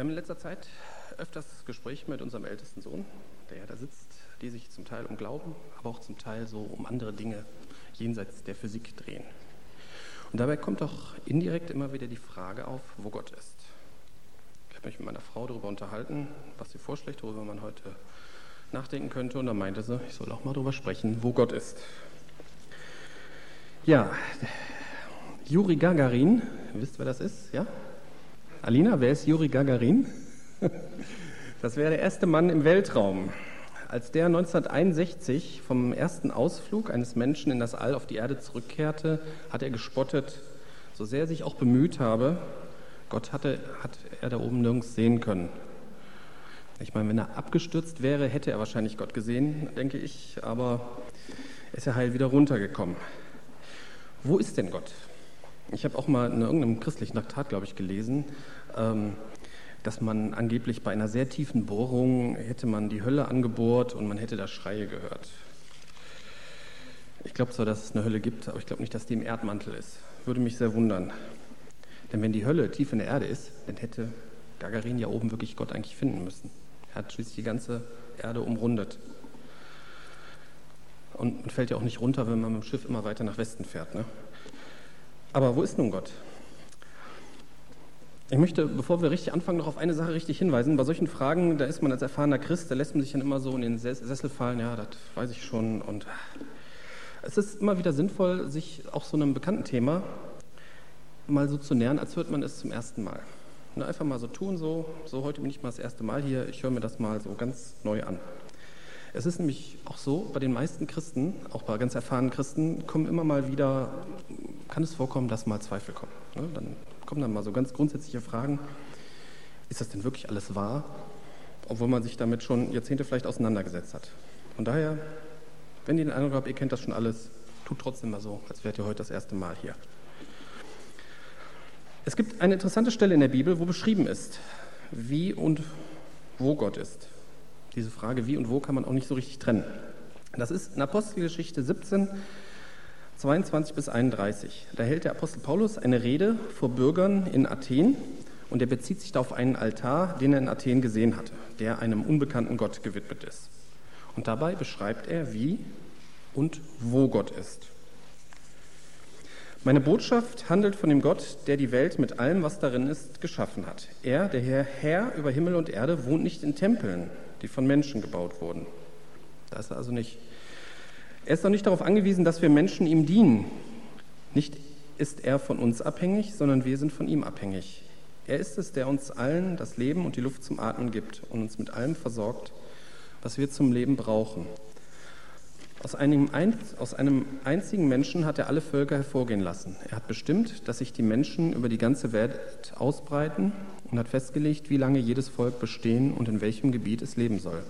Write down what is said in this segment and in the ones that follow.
Wir haben in letzter Zeit öfters Gespräche mit unserem ältesten Sohn, der ja da sitzt, die sich zum Teil um Glauben, aber auch zum Teil so um andere Dinge jenseits der Physik drehen. Und dabei kommt doch indirekt immer wieder die Frage auf, wo Gott ist. Ich habe mich mit meiner Frau darüber unterhalten, was sie vorschlägt, worüber man heute nachdenken könnte. Und da meinte sie, ich soll auch mal darüber sprechen, wo Gott ist. Ja, Juri Gagarin, wisst wer das ist? Ja? Alina, wer ist Juri Gagarin? Das wäre der erste Mann im Weltraum. Als der 1961 vom ersten Ausflug eines Menschen in das All auf die Erde zurückkehrte, hat er gespottet, so sehr er sich auch bemüht habe, Gott hatte, hat er da oben nirgends sehen können. Ich meine, wenn er abgestürzt wäre, hätte er wahrscheinlich Gott gesehen, denke ich, aber ist er heil wieder runtergekommen. Wo ist denn Gott? Ich habe auch mal in irgendeinem christlichen Traktat, glaube ich, gelesen, ähm, dass man angeblich bei einer sehr tiefen Bohrung hätte man die Hölle angebohrt und man hätte da Schreie gehört. Ich glaube zwar, dass es eine Hölle gibt, aber ich glaube nicht, dass die im Erdmantel ist. Würde mich sehr wundern. Denn wenn die Hölle tief in der Erde ist, dann hätte Gagarin ja oben wirklich Gott eigentlich finden müssen. Er hat schließlich die ganze Erde umrundet. Und man fällt ja auch nicht runter, wenn man mit dem Schiff immer weiter nach Westen fährt. Ne? Aber wo ist nun Gott? Ich möchte, bevor wir richtig anfangen, noch auf eine Sache richtig hinweisen. Bei solchen Fragen, da ist man als erfahrener Christ, da lässt man sich dann immer so in den Sessel fallen, ja, das weiß ich schon. Und es ist immer wieder sinnvoll, sich auch so einem bekannten Thema mal so zu nähern, als hört man es zum ersten Mal. Und einfach mal so tun, so, so heute bin ich mal das erste Mal hier, ich höre mir das mal so ganz neu an. Es ist nämlich auch so, bei den meisten Christen, auch bei ganz erfahrenen Christen, kommen immer mal wieder, kann es vorkommen, dass mal Zweifel kommen. Ne? Dann kommen dann mal so ganz grundsätzliche Fragen. Ist das denn wirklich alles wahr? Obwohl man sich damit schon Jahrzehnte vielleicht auseinandergesetzt hat. Von daher, wenn ihr den Eindruck habt, ihr kennt das schon alles, tut trotzdem mal so, als wärt ihr heute das erste Mal hier. Es gibt eine interessante Stelle in der Bibel, wo beschrieben ist, wie und wo Gott ist. Diese Frage, wie und wo, kann man auch nicht so richtig trennen. Das ist in Apostelgeschichte 17, 22 bis 31. Da hält der Apostel Paulus eine Rede vor Bürgern in Athen und er bezieht sich da auf einen Altar, den er in Athen gesehen hatte, der einem unbekannten Gott gewidmet ist. Und dabei beschreibt er, wie und wo Gott ist. Meine Botschaft handelt von dem Gott, der die Welt mit allem, was darin ist, geschaffen hat. Er, der Herr, Herr über Himmel und Erde, wohnt nicht in Tempeln, die von Menschen gebaut wurden. Da ist er also nicht er ist auch nicht darauf angewiesen, dass wir Menschen ihm dienen. Nicht ist er von uns abhängig, sondern wir sind von ihm abhängig. Er ist es, der uns allen das Leben und die Luft zum Atmen gibt und uns mit allem versorgt, was wir zum Leben brauchen. Aus einem, aus einem, einzigen Menschen hat er alle Völker hervorgehen lassen. Er hat bestimmt, dass sich die Menschen über die ganze Welt ausbreiten und hat festgelegt, wie lange jedes Volk bestehen und in welchem Gebiet es leben soll.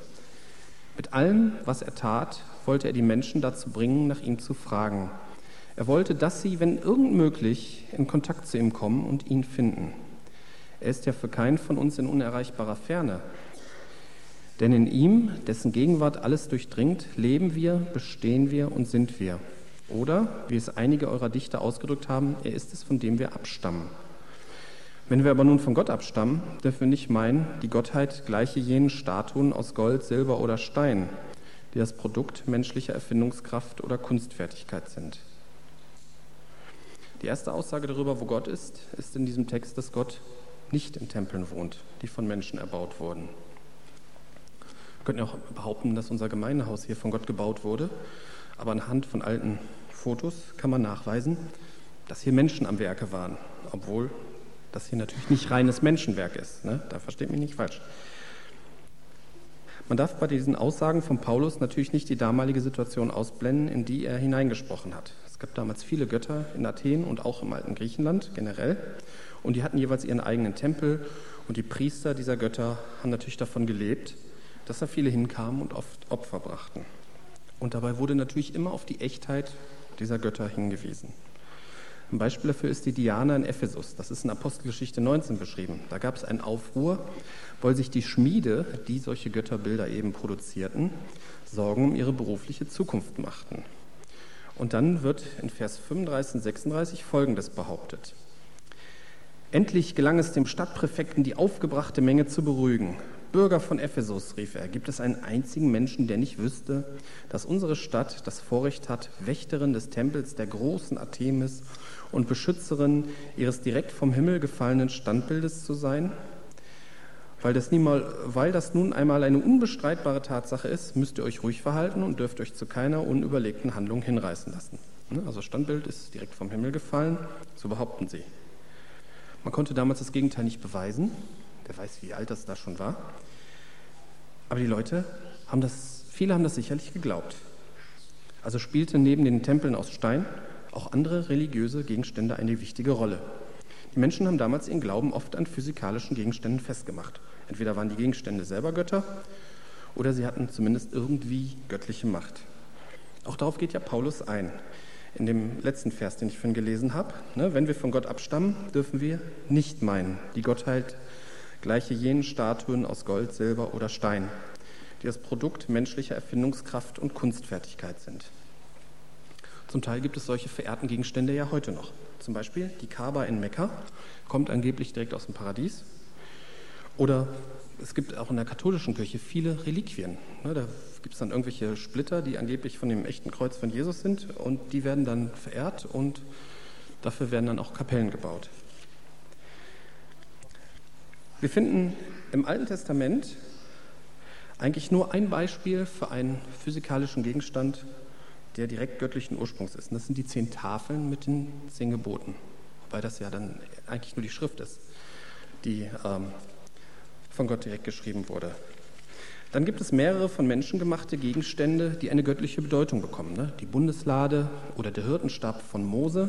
Mit allem, was er tat, wollte er die Menschen dazu bringen, nach ihm zu fragen. Er wollte, dass sie, wenn irgend möglich, in Kontakt zu ihm kommen und ihn finden. Er ist ja für keinen von uns in unerreichbarer Ferne. Denn in ihm, dessen Gegenwart alles durchdringt, leben wir, bestehen wir und sind wir. Oder, wie es einige eurer Dichter ausgedrückt haben, er ist es, von dem wir abstammen. Wenn wir aber nun von Gott abstammen, dürfen wir nicht meinen, die Gottheit gleiche jenen Statuen aus Gold, Silber oder Stein, die das Produkt menschlicher Erfindungskraft oder Kunstfertigkeit sind. Die erste Aussage darüber, wo Gott ist, ist in diesem Text, dass Gott nicht in Tempeln wohnt, die von Menschen erbaut wurden. Wir könnten auch behaupten, dass unser Gemeindehaus hier von Gott gebaut wurde, aber anhand von alten Fotos kann man nachweisen, dass hier Menschen am Werke waren, obwohl das hier natürlich nicht reines Menschenwerk ist. Ne? Da versteht mich nicht falsch. Man darf bei diesen Aussagen von Paulus natürlich nicht die damalige Situation ausblenden, in die er hineingesprochen hat. Es gab damals viele Götter in Athen und auch im alten Griechenland generell. Und die hatten jeweils ihren eigenen Tempel. Und die Priester dieser Götter haben natürlich davon gelebt, dass da viele hinkamen und oft Opfer brachten. Und dabei wurde natürlich immer auf die Echtheit dieser Götter hingewiesen. Ein Beispiel dafür ist die Diana in Ephesus. Das ist in Apostelgeschichte 19 beschrieben. Da gab es einen Aufruhr, weil sich die Schmiede, die solche Götterbilder eben produzierten, Sorgen um ihre berufliche Zukunft machten. Und dann wird in Vers 35 und 36 Folgendes behauptet. Endlich gelang es dem Stadtpräfekten, die aufgebrachte Menge zu beruhigen. Bürger von Ephesus, rief er, gibt es einen einzigen Menschen, der nicht wüsste, dass unsere Stadt das Vorrecht hat, Wächterin des Tempels der großen Artemis und Beschützerin ihres direkt vom Himmel gefallenen Standbildes zu sein? Weil das, niemal, weil das nun einmal eine unbestreitbare Tatsache ist, müsst ihr euch ruhig verhalten und dürft euch zu keiner unüberlegten Handlung hinreißen lassen. Ne, also Standbild ist direkt vom Himmel gefallen, so behaupten sie. Man konnte damals das Gegenteil nicht beweisen. Wer weiß, wie alt das da schon war. Aber die Leute haben das, viele haben das sicherlich geglaubt. Also spielte neben den Tempeln aus Stein auch andere religiöse Gegenstände eine wichtige Rolle. Die Menschen haben damals ihren Glauben oft an physikalischen Gegenständen festgemacht. Entweder waren die Gegenstände selber Götter oder sie hatten zumindest irgendwie göttliche Macht. Auch darauf geht ja Paulus ein. In dem letzten Vers, den ich vorhin gelesen habe, ne, wenn wir von Gott abstammen, dürfen wir nicht meinen, die Gottheit gleiche jenen Statuen aus Gold, Silber oder Stein, die das Produkt menschlicher Erfindungskraft und Kunstfertigkeit sind. Zum Teil gibt es solche verehrten Gegenstände ja heute noch. Zum Beispiel die Kaaba in Mekka kommt angeblich direkt aus dem Paradies. Oder es gibt auch in der katholischen Kirche viele Reliquien. Ne, da gibt es dann irgendwelche Splitter, die angeblich von dem echten Kreuz von Jesus sind und die werden dann verehrt und dafür werden dann auch Kapellen gebaut. Wir finden im Alten Testament eigentlich nur ein Beispiel für einen physikalischen Gegenstand, der direkt göttlichen Ursprungs ist. Und das sind die zehn Tafeln mit den zehn Geboten. Wobei das ja dann eigentlich nur die Schrift ist, die ähm, von Gott direkt geschrieben wurde. Dann gibt es mehrere von Menschen gemachte Gegenstände, die eine göttliche Bedeutung bekommen. Ne? Die Bundeslade oder der Hirtenstab von Mose,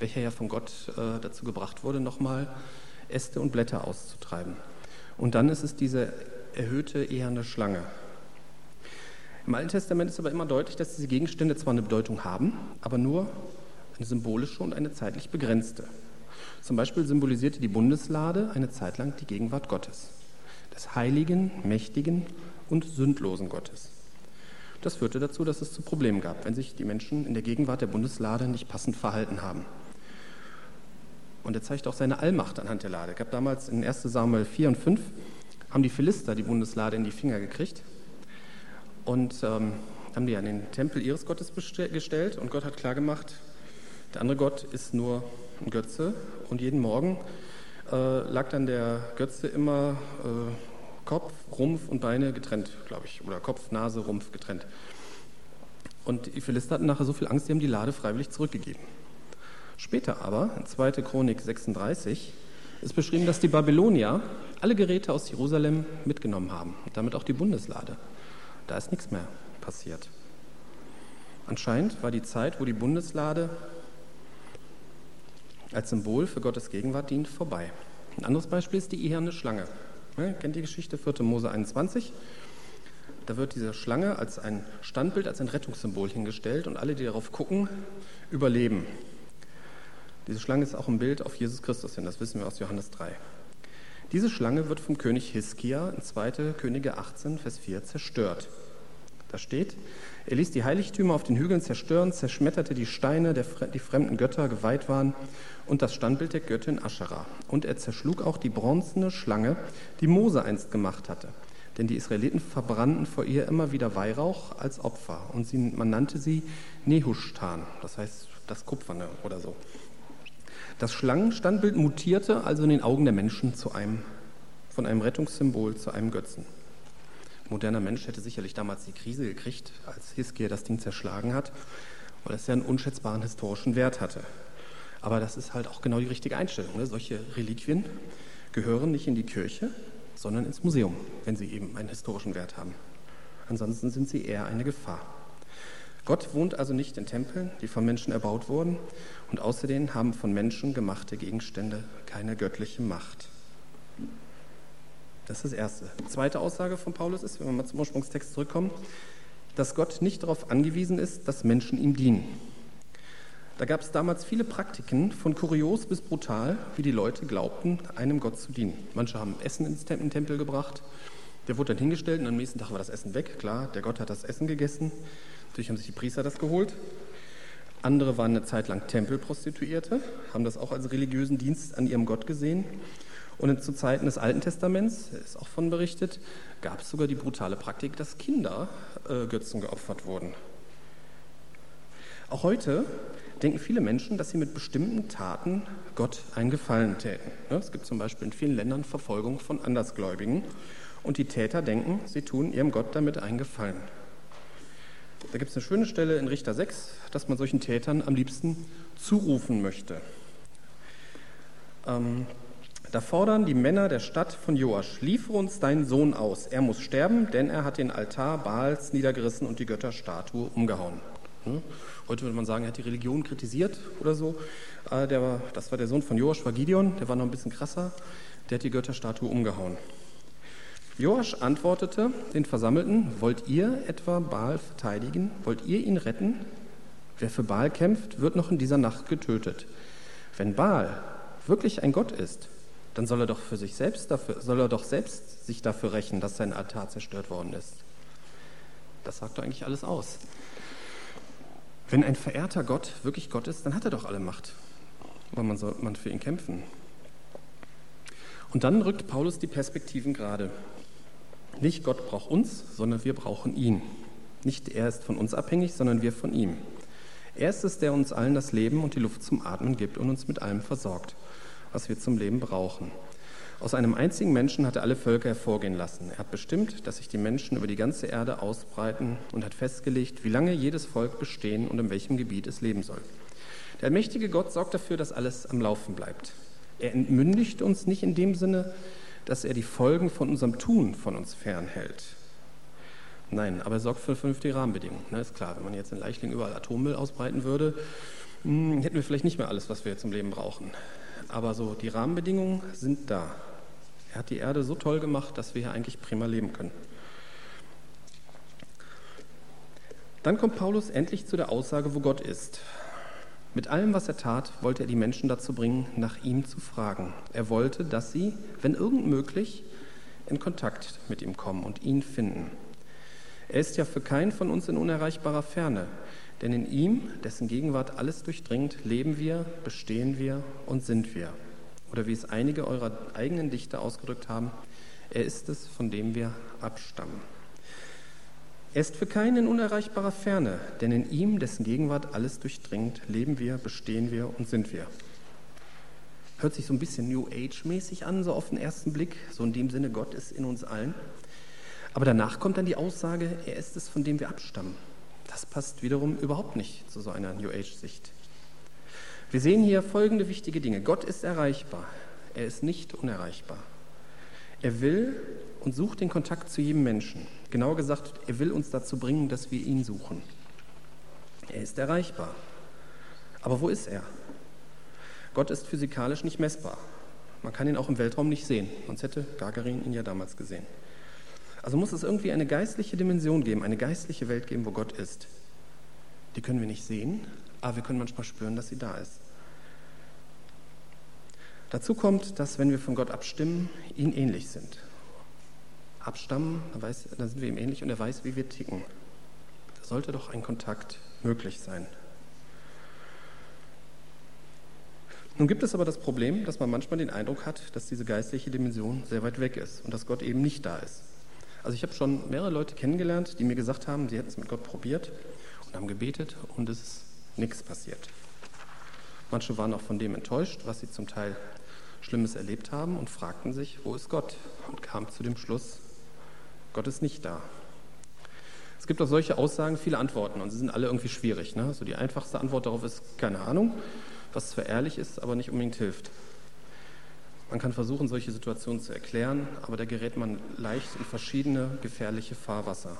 welcher ja von Gott äh, dazu gebracht wurde, nochmal Äste und Blätter auszutreiben. Und dann ist es diese erhöhte eherne Schlange, im Alten Testament ist aber immer deutlich, dass diese Gegenstände zwar eine Bedeutung haben, aber nur eine symbolische und eine zeitlich begrenzte. Zum Beispiel symbolisierte die Bundeslade eine Zeit lang die Gegenwart Gottes, des heiligen, mächtigen und sündlosen Gottes. Das führte dazu, dass es zu Problemen gab, wenn sich die Menschen in der Gegenwart der Bundeslade nicht passend verhalten haben. Und er zeigt auch seine Allmacht anhand der Lade. Es gab damals in 1 Samuel 4 und 5 haben die Philister die Bundeslade in die Finger gekriegt und ähm, haben die an den Tempel ihres Gottes gestellt und Gott hat klargemacht, der andere Gott ist nur ein Götze und jeden Morgen äh, lag dann der Götze immer äh, Kopf, Rumpf und Beine getrennt, glaube ich, oder Kopf, Nase, Rumpf getrennt. Und die Philister hatten nachher so viel Angst, die haben die Lade freiwillig zurückgegeben. Später aber, in 2. Chronik 36, ist beschrieben, dass die Babylonier alle Geräte aus Jerusalem mitgenommen haben und damit auch die Bundeslade. Da ist nichts mehr passiert. Anscheinend war die Zeit, wo die Bundeslade als Symbol für Gottes Gegenwart dient, vorbei. Ein anderes Beispiel ist die eherne Schlange. Ja, kennt die Geschichte 4. Mose 21? Da wird diese Schlange als ein Standbild, als ein Rettungssymbol hingestellt und alle, die darauf gucken, überleben. Diese Schlange ist auch ein Bild auf Jesus Christus hin, das wissen wir aus Johannes 3. Diese Schlange wird vom König Hiskia in 2. Könige 18, Vers 4 zerstört. Da steht, er ließ die Heiligtümer auf den Hügeln zerstören, zerschmetterte die Steine, die fremden Götter geweiht waren, und das Standbild der Göttin Aschera. Und er zerschlug auch die bronzene Schlange, die Mose einst gemacht hatte. Denn die Israeliten verbrannten vor ihr immer wieder Weihrauch als Opfer. Und sie, man nannte sie Nehushtan, das heißt das Kupferne oder so. Das Schlangenstandbild mutierte also in den Augen der Menschen zu einem, von einem Rettungssymbol zu einem Götzen. Moderner Mensch hätte sicherlich damals die Krise gekriegt, als Hiskia das Ding zerschlagen hat, weil es ja einen unschätzbaren historischen Wert hatte. Aber das ist halt auch genau die richtige Einstellung. Ne? Solche Reliquien gehören nicht in die Kirche, sondern ins Museum, wenn sie eben einen historischen Wert haben. Ansonsten sind sie eher eine Gefahr. Gott wohnt also nicht in Tempeln, die von Menschen erbaut wurden, und außerdem haben von Menschen gemachte Gegenstände keine göttliche Macht. Das ist das Erste. Die zweite Aussage von Paulus ist, wenn wir mal zum Ursprungstext zurückkommen, dass Gott nicht darauf angewiesen ist, dass Menschen ihm dienen. Da gab es damals viele Praktiken, von kurios bis brutal, wie die Leute glaubten, einem Gott zu dienen. Manche haben Essen ins Tempel gebracht, der wurde dann hingestellt und am nächsten Tag war das Essen weg. Klar, der Gott hat das Essen gegessen. Natürlich haben sich die Priester das geholt. Andere waren eine Zeit lang Tempelprostituierte, haben das auch als religiösen Dienst an ihrem Gott gesehen. Und zu Zeiten des Alten Testaments, ist auch von berichtet, gab es sogar die brutale Praktik, dass Kinder äh, Götzen geopfert wurden. Auch heute denken viele Menschen, dass sie mit bestimmten Taten Gott einen Gefallen täten. Ne, es gibt zum Beispiel in vielen Ländern Verfolgung von Andersgläubigen und die Täter denken, sie tun ihrem Gott damit einen Gefallen. Da gibt es eine schöne Stelle in Richter 6, dass man solchen Tätern am liebsten zurufen möchte. Ähm, da fordern die Männer der Stadt von Joasch, liefere uns deinen Sohn aus. Er muss sterben, denn er hat den Altar Baals niedergerissen und die Götterstatue umgehauen. Hm? Heute würde man sagen, er hat die Religion kritisiert oder so. Äh, der das war der Sohn von Joasch, war Gideon, der war noch ein bisschen krasser. Der hat die Götterstatue umgehauen. Joasch antwortete den Versammelten, wollt ihr etwa Baal verteidigen? Wollt ihr ihn retten? Wer für Baal kämpft, wird noch in dieser Nacht getötet. Wenn Baal wirklich ein Gott ist, dann soll er doch für sich selbst dafür, soll er doch selbst sich dafür rächen, dass sein Altar zerstört worden ist. Das sagt doch eigentlich alles aus. Wenn ein verehrter Gott wirklich Gott ist, dann hat er doch alle Macht. Aber man soll man für ihn kämpfen. Und dann rückt Paulus die Perspektiven gerade. Nicht Gott braucht uns, sondern wir brauchen ihn. Nicht er ist von uns abhängig, sondern wir von ihm. Er ist es, der uns allen das Leben und die Luft zum Atmen gibt und uns mit allem versorgt, was wir zum Leben brauchen. Aus einem einzigen Menschen hat er alle Völker hervorgehen lassen. Er hat bestimmt, dass sich die Menschen über die ganze Erde ausbreiten und hat festgelegt, wie lange jedes Volk bestehen und in welchem Gebiet es leben soll. Der mächtige Gott sorgt dafür, dass alles am Laufen bleibt. Er entmündigt uns nicht in dem Sinne, dass er die Folgen von unserem Tun von uns fernhält. Nein, aber er sorgt für vernünftige Rahmenbedingungen. Na, ist klar, wenn man jetzt in Leichling überall Atommüll ausbreiten würde, hm, hätten wir vielleicht nicht mehr alles, was wir zum Leben brauchen. Aber so die Rahmenbedingungen sind da. Er hat die Erde so toll gemacht, dass wir hier eigentlich prima leben können. Dann kommt Paulus endlich zu der Aussage, wo Gott ist. Mit allem, was er tat, wollte er die Menschen dazu bringen, nach ihm zu fragen. Er wollte, dass sie, wenn irgend möglich, in Kontakt mit ihm kommen und ihn finden. Er ist ja für keinen von uns in unerreichbarer Ferne, denn in ihm, dessen Gegenwart alles durchdringt, leben wir, bestehen wir und sind wir. Oder wie es einige eurer eigenen Dichter ausgedrückt haben, er ist es, von dem wir abstammen. Er ist für keinen in unerreichbarer Ferne, denn in ihm, dessen Gegenwart alles durchdringt, leben wir, bestehen wir und sind wir. Hört sich so ein bisschen New Age-mäßig an, so auf den ersten Blick, so in dem Sinne, Gott ist in uns allen. Aber danach kommt dann die Aussage, er ist es, von dem wir abstammen. Das passt wiederum überhaupt nicht zu so einer New Age-Sicht. Wir sehen hier folgende wichtige Dinge. Gott ist erreichbar, er ist nicht unerreichbar. Er will und sucht den Kontakt zu jedem Menschen. Genauer gesagt, er will uns dazu bringen, dass wir ihn suchen. Er ist erreichbar. Aber wo ist er? Gott ist physikalisch nicht messbar. Man kann ihn auch im Weltraum nicht sehen, sonst hätte Gagarin ihn ja damals gesehen. Also muss es irgendwie eine geistliche Dimension geben, eine geistliche Welt geben, wo Gott ist. Die können wir nicht sehen, aber wir können manchmal spüren, dass sie da ist. Dazu kommt, dass wenn wir von Gott abstimmen, ihn ähnlich sind abstammen, weiß, dann sind wir ihm ähnlich und er weiß, wie wir ticken. Da sollte doch ein Kontakt möglich sein. Nun gibt es aber das Problem, dass man manchmal den Eindruck hat, dass diese geistliche Dimension sehr weit weg ist und dass Gott eben nicht da ist. Also ich habe schon mehrere Leute kennengelernt, die mir gesagt haben, sie hätten es mit Gott probiert und haben gebetet und es ist nichts passiert. Manche waren auch von dem enttäuscht, was sie zum Teil Schlimmes erlebt haben und fragten sich, wo ist Gott? Und kamen zu dem Schluss, Gott ist nicht da. Es gibt auf solche Aussagen viele Antworten und sie sind alle irgendwie schwierig. Ne? Also die einfachste Antwort darauf ist keine Ahnung, was zwar ehrlich ist, aber nicht unbedingt hilft. Man kann versuchen, solche Situationen zu erklären, aber da gerät man leicht in verschiedene gefährliche Fahrwasser.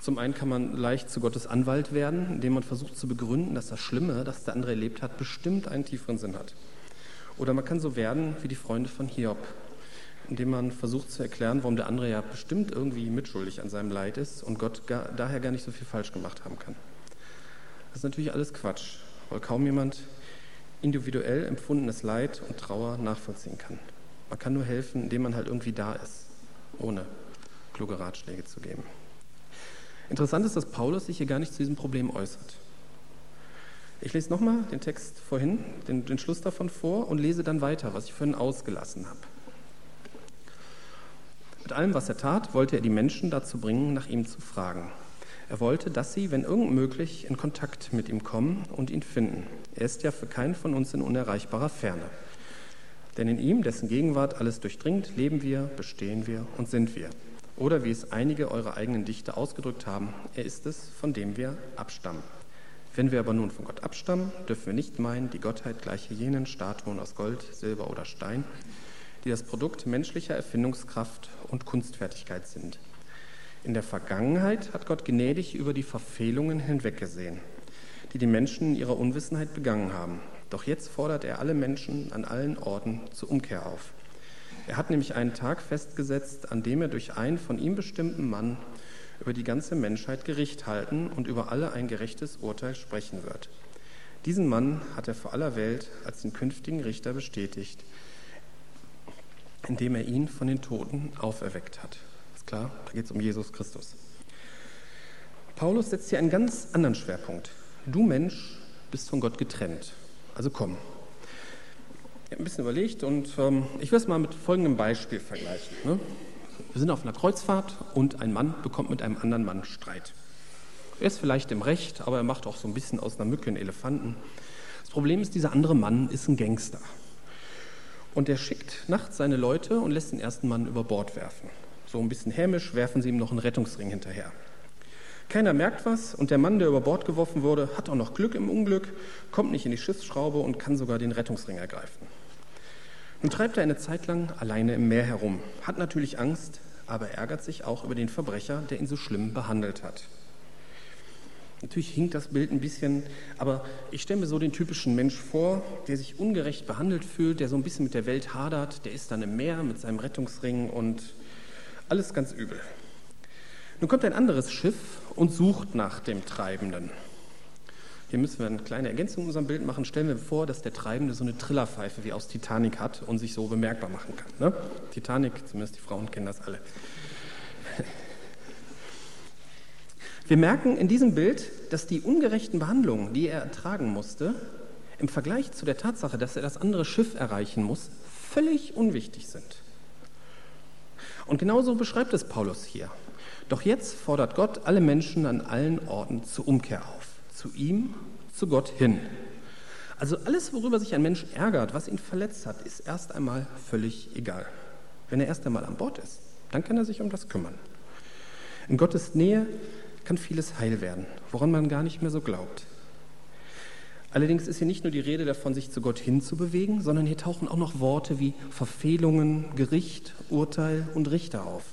Zum einen kann man leicht zu Gottes Anwalt werden, indem man versucht zu begründen, dass das Schlimme, das der andere erlebt hat, bestimmt einen tieferen Sinn hat. Oder man kann so werden wie die Freunde von Hiob, indem man versucht zu erklären, warum der andere ja bestimmt irgendwie mitschuldig an seinem Leid ist und Gott gar, daher gar nicht so viel falsch gemacht haben kann. Das ist natürlich alles Quatsch, weil kaum jemand individuell empfundenes Leid und Trauer nachvollziehen kann. Man kann nur helfen, indem man halt irgendwie da ist, ohne kluge Ratschläge zu geben. Interessant ist, dass Paulus sich hier gar nicht zu diesem Problem äußert. Ich lese nochmal den Text vorhin, den, den Schluss davon vor und lese dann weiter, was ich vorhin ausgelassen habe. Mit allem, was er tat, wollte er die Menschen dazu bringen, nach ihm zu fragen. Er wollte, dass sie, wenn irgend möglich, in Kontakt mit ihm kommen und ihn finden. Er ist ja für keinen von uns in unerreichbarer Ferne. Denn in ihm, dessen Gegenwart alles durchdringt, leben wir, bestehen wir und sind wir. Oder wie es einige eurer eigenen Dichter ausgedrückt haben, er ist es, von dem wir abstammen. Wenn wir aber nun von Gott abstammen, dürfen wir nicht meinen, die Gottheit gleiche jenen Statuen aus Gold, Silber oder Stein, die das Produkt menschlicher Erfindungskraft und Kunstfertigkeit sind. In der Vergangenheit hat Gott gnädig über die Verfehlungen hinweggesehen, die die Menschen in ihrer Unwissenheit begangen haben. Doch jetzt fordert er alle Menschen an allen Orten zur Umkehr auf. Er hat nämlich einen Tag festgesetzt, an dem er durch einen von ihm bestimmten Mann über die ganze Menschheit Gericht halten und über alle ein gerechtes Urteil sprechen wird. Diesen Mann hat er vor aller Welt als den künftigen Richter bestätigt, indem er ihn von den Toten auferweckt hat. Ist klar, da geht es um Jesus Christus. Paulus setzt hier einen ganz anderen Schwerpunkt. Du Mensch bist von Gott getrennt. Also komm. Ich habe ein bisschen überlegt und ähm, ich will es mal mit folgendem Beispiel vergleichen. Ne? Wir sind auf einer Kreuzfahrt und ein Mann bekommt mit einem anderen Mann Streit. Er ist vielleicht im Recht, aber er macht auch so ein bisschen aus einer Mücke einen Elefanten. Das Problem ist, dieser andere Mann ist ein Gangster. Und er schickt nachts seine Leute und lässt den ersten Mann über Bord werfen. So ein bisschen hämisch werfen sie ihm noch einen Rettungsring hinterher. Keiner merkt was und der Mann, der über Bord geworfen wurde, hat auch noch Glück im Unglück, kommt nicht in die Schiffsschraube und kann sogar den Rettungsring ergreifen. Nun treibt er eine Zeit lang alleine im Meer herum, hat natürlich Angst, aber ärgert sich auch über den Verbrecher, der ihn so schlimm behandelt hat. Natürlich hinkt das Bild ein bisschen, aber ich stelle mir so den typischen Mensch vor, der sich ungerecht behandelt fühlt, der so ein bisschen mit der Welt hadert, der ist dann im Meer mit seinem Rettungsring und alles ganz übel. Nun kommt ein anderes Schiff und sucht nach dem Treibenden. Hier müssen wir eine kleine Ergänzung in unserem Bild machen. Stellen wir vor, dass der Treibende so eine Trillerpfeife wie aus Titanic hat und sich so bemerkbar machen kann. Ne? Titanic, zumindest die Frauen kennen das alle. Wir merken in diesem Bild, dass die ungerechten Behandlungen, die er ertragen musste, im Vergleich zu der Tatsache, dass er das andere Schiff erreichen muss, völlig unwichtig sind. Und genauso beschreibt es Paulus hier. Doch jetzt fordert Gott alle Menschen an allen Orten zur Umkehr auf zu ihm, zu Gott hin. Also alles, worüber sich ein Mensch ärgert, was ihn verletzt hat, ist erst einmal völlig egal. Wenn er erst einmal an Bord ist, dann kann er sich um das kümmern. In Gottes Nähe kann vieles heil werden, woran man gar nicht mehr so glaubt. Allerdings ist hier nicht nur die Rede davon, sich zu Gott hinzubewegen, sondern hier tauchen auch noch Worte wie Verfehlungen, Gericht, Urteil und Richter auf.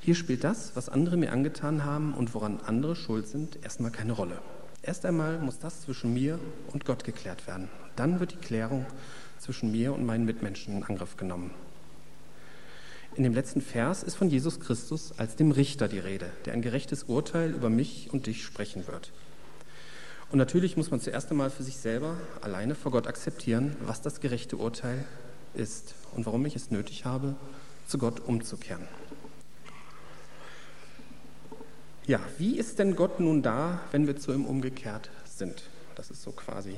Hier spielt das, was andere mir angetan haben und woran andere schuld sind, erstmal keine Rolle. Erst einmal muss das zwischen mir und Gott geklärt werden. Dann wird die Klärung zwischen mir und meinen Mitmenschen in Angriff genommen. In dem letzten Vers ist von Jesus Christus als dem Richter die Rede, der ein gerechtes Urteil über mich und dich sprechen wird. Und natürlich muss man zuerst einmal für sich selber alleine vor Gott akzeptieren, was das gerechte Urteil ist und warum ich es nötig habe, zu Gott umzukehren. Ja, wie ist denn Gott nun da, wenn wir zu ihm umgekehrt sind? Das ist so quasi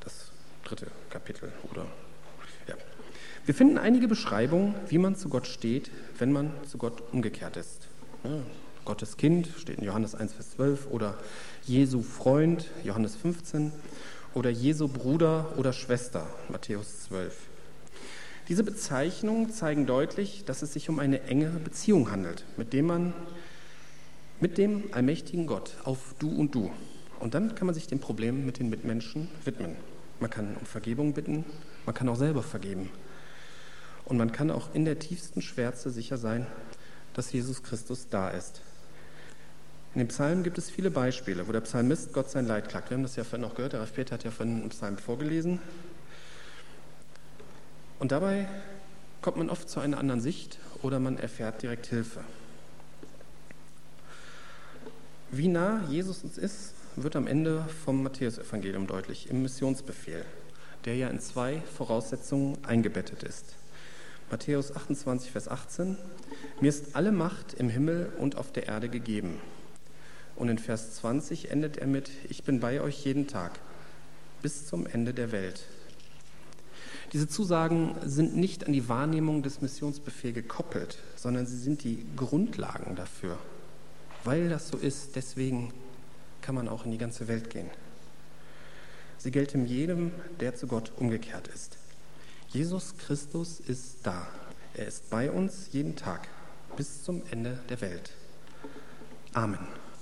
das dritte Kapitel, oder? Wir finden einige Beschreibungen, wie man zu Gott steht, wenn man zu Gott umgekehrt ist. Ja, Gottes Kind steht in Johannes 1, Vers 12 oder Jesu Freund, Johannes 15 oder Jesu Bruder oder Schwester, Matthäus 12. Diese Bezeichnungen zeigen deutlich, dass es sich um eine enge Beziehung handelt, mit dem man mit dem allmächtigen Gott auf Du und Du. Und dann kann man sich dem Problem mit den Mitmenschen widmen. Man kann um Vergebung bitten, man kann auch selber vergeben. Und man kann auch in der tiefsten Schwärze sicher sein, dass Jesus Christus da ist. In dem Psalm gibt es viele Beispiele, wo der Psalmist Gott sein Leid klagt. Wir haben das ja vorhin auch gehört, der Ralf Peter hat ja vorhin einen Psalm vorgelesen. Und dabei kommt man oft zu einer anderen Sicht oder man erfährt direkt Hilfe. Wie nah Jesus uns ist, wird am Ende vom Matthäusevangelium deutlich, im Missionsbefehl, der ja in zwei Voraussetzungen eingebettet ist. Matthäus 28, Vers 18, mir ist alle Macht im Himmel und auf der Erde gegeben. Und in Vers 20 endet er mit, ich bin bei euch jeden Tag bis zum Ende der Welt. Diese Zusagen sind nicht an die Wahrnehmung des Missionsbefehls gekoppelt, sondern sie sind die Grundlagen dafür. Weil das so ist, deswegen kann man auch in die ganze Welt gehen. Sie gelten jedem, der zu Gott umgekehrt ist. Jesus Christus ist da. Er ist bei uns jeden Tag bis zum Ende der Welt. Amen.